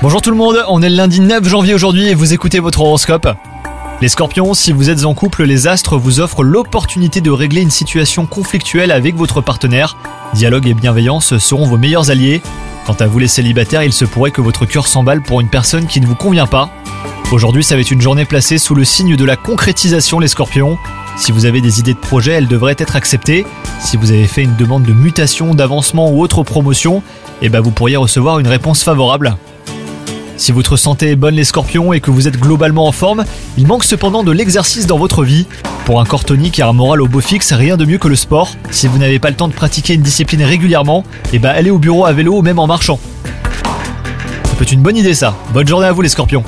Bonjour tout le monde, on est le lundi 9 janvier aujourd'hui et vous écoutez votre horoscope. Les scorpions, si vous êtes en couple, les astres vous offrent l'opportunité de régler une situation conflictuelle avec votre partenaire. Dialogue et bienveillance seront vos meilleurs alliés. Quant à vous les célibataires, il se pourrait que votre cœur s'emballe pour une personne qui ne vous convient pas. Aujourd'hui, ça va être une journée placée sous le signe de la concrétisation les scorpions. Si vous avez des idées de projet, elles devraient être acceptées. Si vous avez fait une demande de mutation, d'avancement ou autre promotion, eh ben vous pourriez recevoir une réponse favorable. Si votre santé est bonne les scorpions et que vous êtes globalement en forme, il manque cependant de l'exercice dans votre vie. Pour un corps tonique et un moral au beau fixe, rien de mieux que le sport. Si vous n'avez pas le temps de pratiquer une discipline régulièrement, eh ben allez au bureau à vélo ou même en marchant. Ça peut être une bonne idée ça. Bonne journée à vous les scorpions